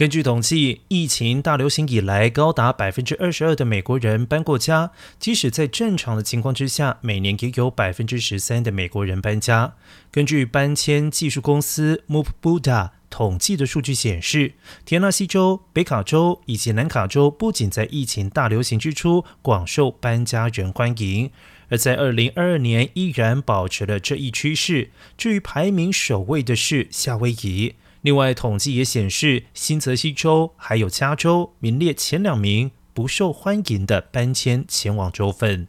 根据统计，疫情大流行以来，高达百分之二十二的美国人搬过家。即使在正常的情况之下，每年也有百分之十三的美国人搬家。根据搬迁技术公司 Move Buddha 统计的数据显示，田纳西州、北卡州以及南卡州不仅在疫情大流行之初广受搬家人欢迎，而在二零二二年依然保持了这一趋势。至于排名首位的是夏威夷。另外，统计也显示，新泽西州还有加州名列前两名不受欢迎的搬迁前往州份。